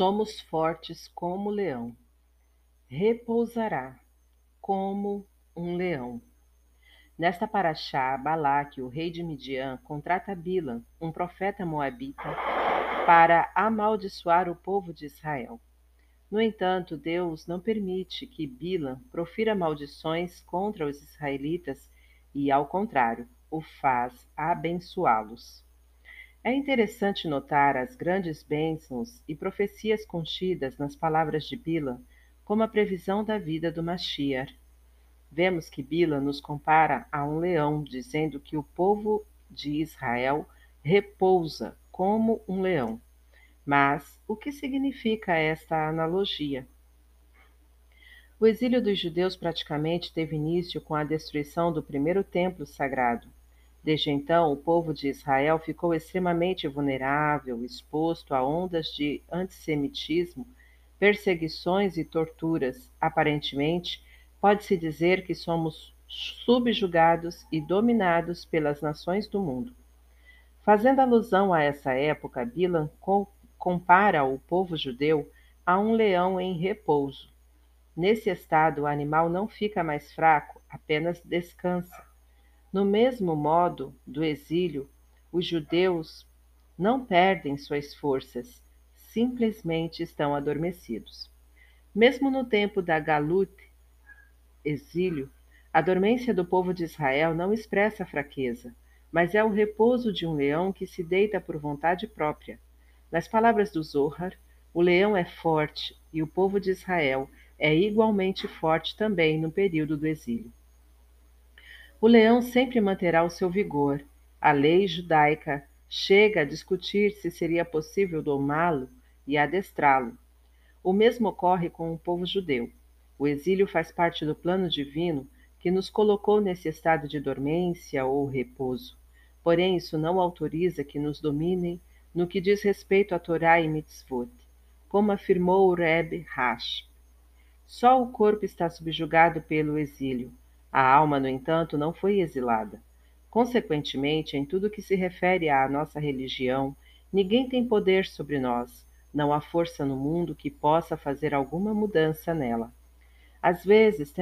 Somos fortes como leão. Repousará como um leão. Nesta paraxá, Balaque, o rei de Midian, contrata Bilam, um profeta moabita, para amaldiçoar o povo de Israel. No entanto, Deus não permite que Bilam profira maldições contra os israelitas e, ao contrário, o faz abençoá-los. É interessante notar as grandes bênçãos e profecias contidas nas palavras de Bila como a previsão da vida do Mashiach. Vemos que Bila nos compara a um leão, dizendo que o povo de Israel repousa como um leão. Mas o que significa esta analogia? O exílio dos judeus praticamente teve início com a destruição do primeiro templo sagrado. Desde então, o povo de Israel ficou extremamente vulnerável, exposto a ondas de antissemitismo, perseguições e torturas. Aparentemente, pode-se dizer que somos subjugados e dominados pelas nações do mundo. Fazendo alusão a essa época, Bilan compara o povo judeu a um leão em repouso. Nesse estado, o animal não fica mais fraco, apenas descansa. No mesmo modo do exílio, os judeus não perdem suas forças, simplesmente estão adormecidos. Mesmo no tempo da Galut, exílio, a dormência do povo de Israel não expressa fraqueza, mas é o repouso de um leão que se deita por vontade própria. Nas palavras do Zohar, o leão é forte e o povo de Israel é igualmente forte também no período do exílio. O leão sempre manterá o seu vigor. A lei judaica chega a discutir se seria possível domá-lo e adestrá-lo. O mesmo ocorre com o povo judeu. O exílio faz parte do plano divino que nos colocou nesse estado de dormência ou repouso. Porém, isso não autoriza que nos dominem no que diz respeito à Torá e Mitzvot, como afirmou o Rebbe Rash. Só o corpo está subjugado pelo exílio, a alma, no entanto, não foi exilada. Consequentemente, em tudo que se refere à nossa religião, ninguém tem poder sobre nós, não há força no mundo que possa fazer alguma mudança nela. Às vezes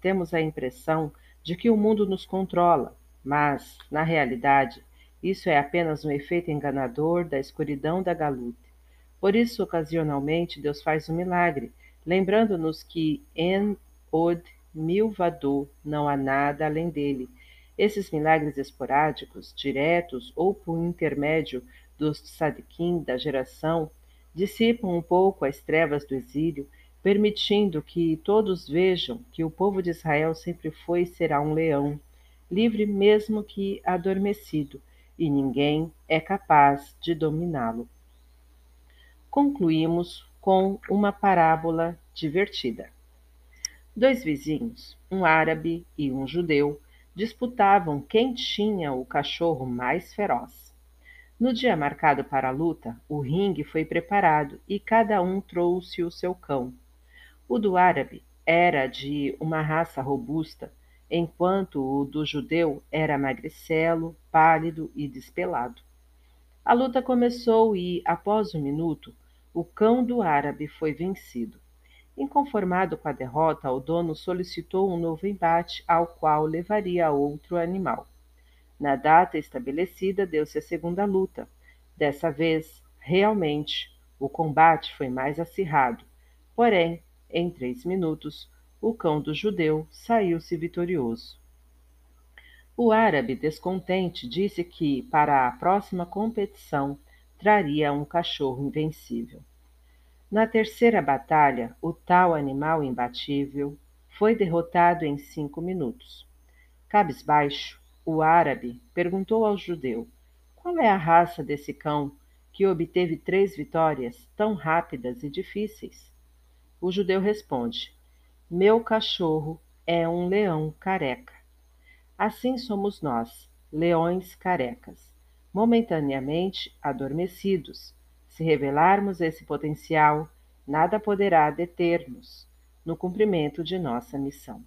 temos a impressão de que o mundo nos controla, mas, na realidade, isso é apenas um efeito enganador da escuridão da galute. Por isso, ocasionalmente, Deus faz um milagre, lembrando-nos que En Od Milvador, não há nada além dele. Esses milagres esporádicos, diretos ou por intermédio dos tzadikim da geração, dissipam um pouco as trevas do exílio, permitindo que todos vejam que o povo de Israel sempre foi e será um leão, livre mesmo que adormecido, e ninguém é capaz de dominá-lo. Concluímos com uma parábola divertida. Dois vizinhos, um árabe e um judeu, disputavam quem tinha o cachorro mais feroz. No dia marcado para a luta, o ringue foi preparado e cada um trouxe o seu cão. O do árabe era de uma raça robusta, enquanto o do judeu era magricelo, pálido e despelado. A luta começou e, após um minuto, o cão do árabe foi vencido. Inconformado com a derrota, o dono solicitou um novo embate, ao qual levaria outro animal. Na data estabelecida, deu-se a segunda luta. Dessa vez, realmente, o combate foi mais acirrado. Porém, em três minutos, o cão do judeu saiu-se vitorioso. O árabe, descontente, disse que, para a próxima competição, traria um cachorro invencível. Na terceira batalha, o tal animal imbatível foi derrotado em cinco minutos. Cabisbaixo, o árabe perguntou ao judeu: Qual é a raça desse cão que obteve três vitórias tão rápidas e difíceis? O judeu responde: Meu cachorro é um leão careca. Assim somos nós, leões carecas, momentaneamente adormecidos se revelarmos esse potencial, nada poderá deter-nos no cumprimento de nossa missão.